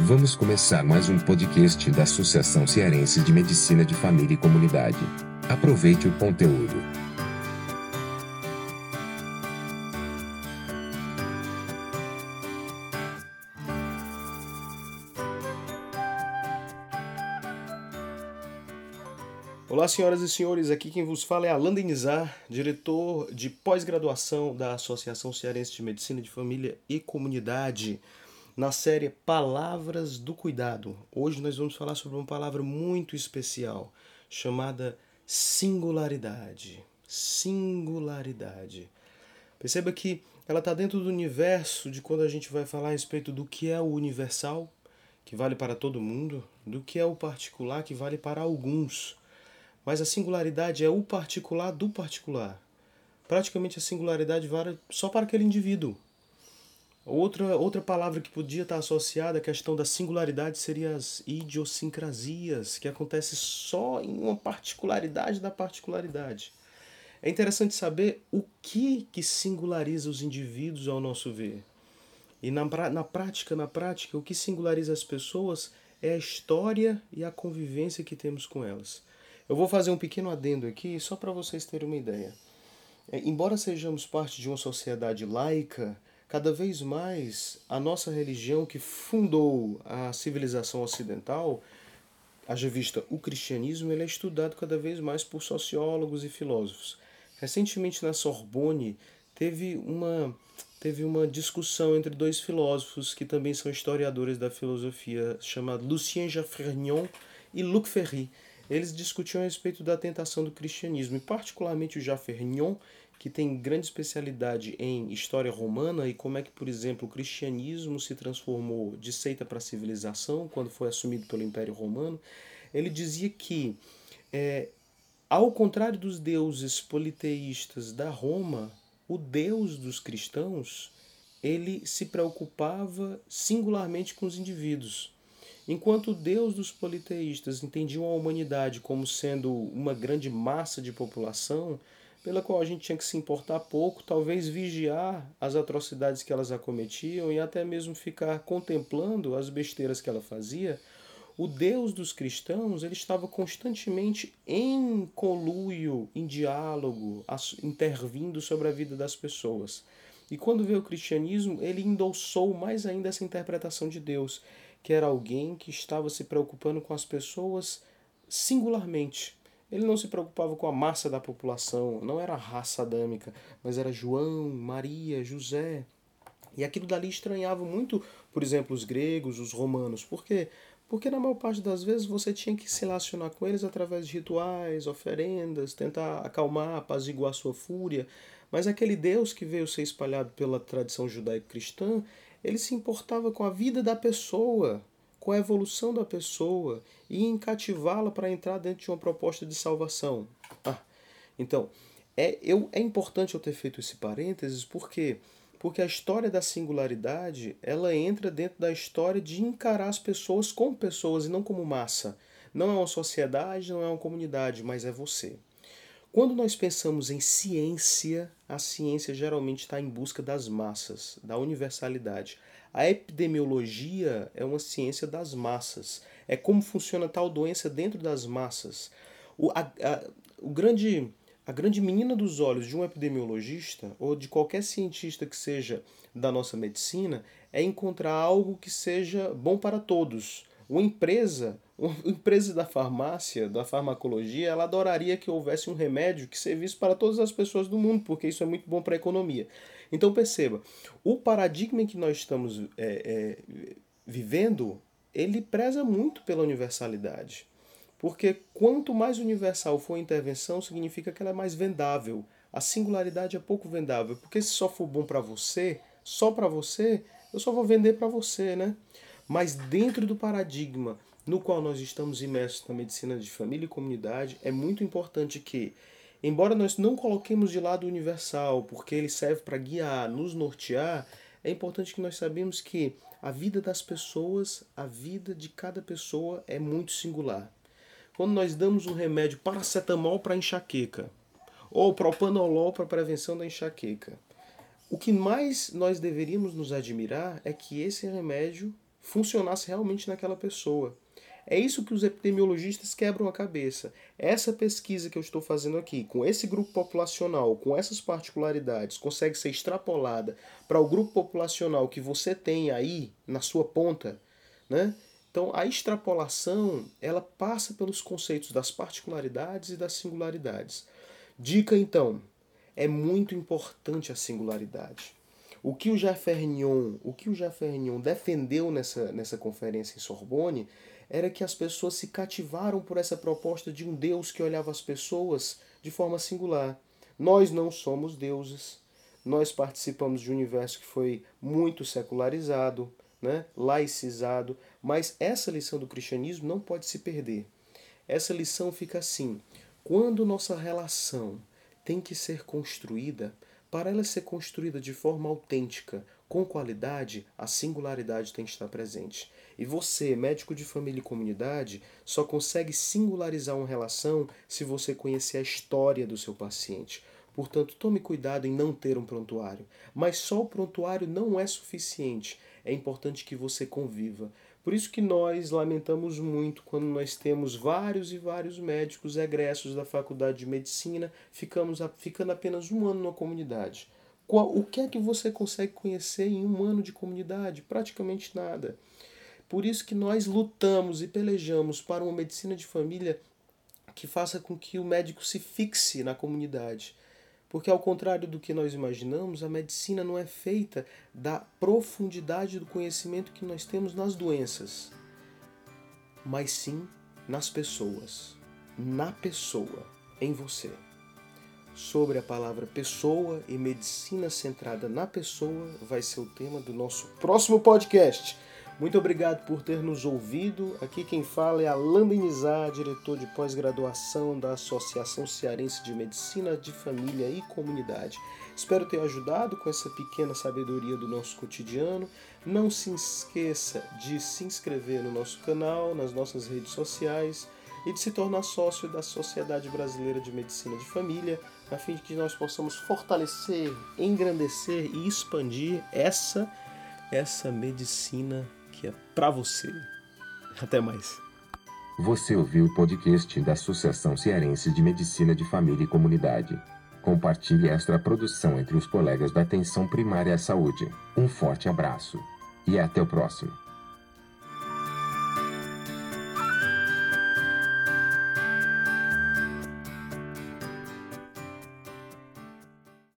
Vamos começar mais um podcast da Associação Cearense de Medicina de Família e Comunidade. Aproveite o conteúdo. Olá, senhoras e senhores, aqui quem vos fala é Alan Denizar, diretor de pós-graduação da Associação Cearense de Medicina de Família e Comunidade na série Palavras do Cuidado. Hoje nós vamos falar sobre uma palavra muito especial chamada singularidade. Singularidade. Perceba que ela está dentro do universo de quando a gente vai falar a respeito do que é o universal, que vale para todo mundo, do que é o particular, que vale para alguns. Mas a singularidade é o particular do particular. Praticamente a singularidade vale só para aquele indivíduo. Outra, outra palavra que podia estar associada à questão da singularidade seria as idiosincrasias, que acontece só em uma particularidade da particularidade. É interessante saber o que, que singulariza os indivíduos ao nosso ver. E na, na prática, na prática, o que singulariza as pessoas é a história e a convivência que temos com elas. Eu vou fazer um pequeno adendo aqui, só para vocês terem uma ideia. É, embora sejamos parte de uma sociedade laica, cada vez mais a nossa religião que fundou a civilização ocidental, haja vista o cristianismo, ele é estudado cada vez mais por sociólogos e filósofos. Recentemente na Sorbonne teve uma teve uma discussão entre dois filósofos que também são historiadores da filosofia, chamados Lucien Jaffrignon e Luc Ferry. Eles discutiam a respeito da tentação do cristianismo, e particularmente o Jaffrignon que tem grande especialidade em história romana e como é que, por exemplo, o cristianismo se transformou de seita para civilização quando foi assumido pelo Império Romano, ele dizia que, é, ao contrário dos deuses politeístas da Roma, o Deus dos cristãos ele se preocupava singularmente com os indivíduos. Enquanto o Deus dos politeístas entendiam a humanidade como sendo uma grande massa de população, pela qual a gente tinha que se importar pouco, talvez vigiar as atrocidades que elas acometiam e até mesmo ficar contemplando as besteiras que ela fazia, o Deus dos cristãos ele estava constantemente em conluio, em diálogo, intervindo sobre a vida das pessoas. E quando veio o cristianismo, ele endossou mais ainda essa interpretação de Deus, que era alguém que estava se preocupando com as pessoas singularmente ele não se preocupava com a massa da população, não era raça adâmica, mas era João, Maria, José. E aquilo dali estranhava muito, por exemplo, os gregos, os romanos. Por quê? Porque na maior parte das vezes você tinha que se relacionar com eles através de rituais, oferendas, tentar acalmar, apaziguar sua fúria. Mas aquele Deus que veio ser espalhado pela tradição judaico-cristã, ele se importava com a vida da pessoa, com a evolução da pessoa e em cativá-la para entrar dentro de uma proposta de salvação. Ah, então, é, eu, é importante eu ter feito esse parênteses porque porque a história da singularidade ela entra dentro da história de encarar as pessoas como pessoas e não como massa. Não é uma sociedade, não é uma comunidade, mas é você. Quando nós pensamos em ciência, a ciência geralmente está em busca das massas, da universalidade. A epidemiologia é uma ciência das massas. É como funciona tal doença dentro das massas. O, a, a, o grande, a grande menina dos olhos de um epidemiologista ou de qualquer cientista que seja da nossa medicina é encontrar algo que seja bom para todos. Uma empresa, uma empresa da farmácia, da farmacologia, ela adoraria que houvesse um remédio que servisse para todas as pessoas do mundo, porque isso é muito bom para a economia. Então perceba, o paradigma em que nós estamos é, é, vivendo, ele preza muito pela universalidade. Porque quanto mais universal for a intervenção, significa que ela é mais vendável. A singularidade é pouco vendável, porque se só for bom para você, só para você, eu só vou vender para você, né? Mas dentro do paradigma no qual nós estamos imersos na medicina de família e comunidade, é muito importante que Embora nós não coloquemos de lado o universal, porque ele serve para guiar, nos nortear, é importante que nós sabemos que a vida das pessoas, a vida de cada pessoa é muito singular. Quando nós damos um remédio paracetamol para enxaqueca, ou propanolol para prevenção da enxaqueca, o que mais nós deveríamos nos admirar é que esse remédio funcionasse realmente naquela pessoa. É isso que os epidemiologistas quebram a cabeça. Essa pesquisa que eu estou fazendo aqui, com esse grupo populacional, com essas particularidades, consegue ser extrapolada para o grupo populacional que você tem aí na sua ponta, né? Então, a extrapolação, ela passa pelos conceitos das particularidades e das singularidades. Dica então, é muito importante a singularidade. O que o Jeffernion, o que o Jeffernion defendeu nessa, nessa conferência em Sorbonne era que as pessoas se cativaram por essa proposta de um Deus que olhava as pessoas de forma singular. Nós não somos deuses. Nós participamos de um universo que foi muito secularizado, né, laicizado, mas essa lição do cristianismo não pode se perder. Essa lição fica assim: quando nossa relação tem que ser construída, para ela ser construída de forma autêntica, com qualidade, a singularidade tem que estar presente. E você, médico de família e comunidade, só consegue singularizar uma relação se você conhecer a história do seu paciente. Portanto, tome cuidado em não ter um prontuário. Mas só o prontuário não é suficiente. É importante que você conviva. Por isso que nós lamentamos muito quando nós temos vários e vários médicos egressos da faculdade de medicina ficamos, ficando apenas um ano na comunidade. O que é que você consegue conhecer em um ano de comunidade? Praticamente nada. Por isso que nós lutamos e pelejamos para uma medicina de família que faça com que o médico se fixe na comunidade. Porque, ao contrário do que nós imaginamos, a medicina não é feita da profundidade do conhecimento que nós temos nas doenças, mas sim nas pessoas, na pessoa, em você. Sobre a palavra pessoa e medicina centrada na pessoa vai ser o tema do nosso próximo podcast. Muito obrigado por ter nos ouvido. Aqui quem fala é Alain Benizar, diretor de pós-graduação da Associação Cearense de Medicina de Família e Comunidade. Espero ter ajudado com essa pequena sabedoria do nosso cotidiano. Não se esqueça de se inscrever no nosso canal, nas nossas redes sociais e de se tornar sócio da Sociedade Brasileira de Medicina de Família, a fim de que nós possamos fortalecer, engrandecer e expandir essa essa medicina é para você. Até mais. Você ouviu o podcast da Associação Cearense de Medicina de Família e Comunidade. Compartilhe esta produção entre os colegas da Atenção Primária à Saúde. Um forte abraço e até o próximo.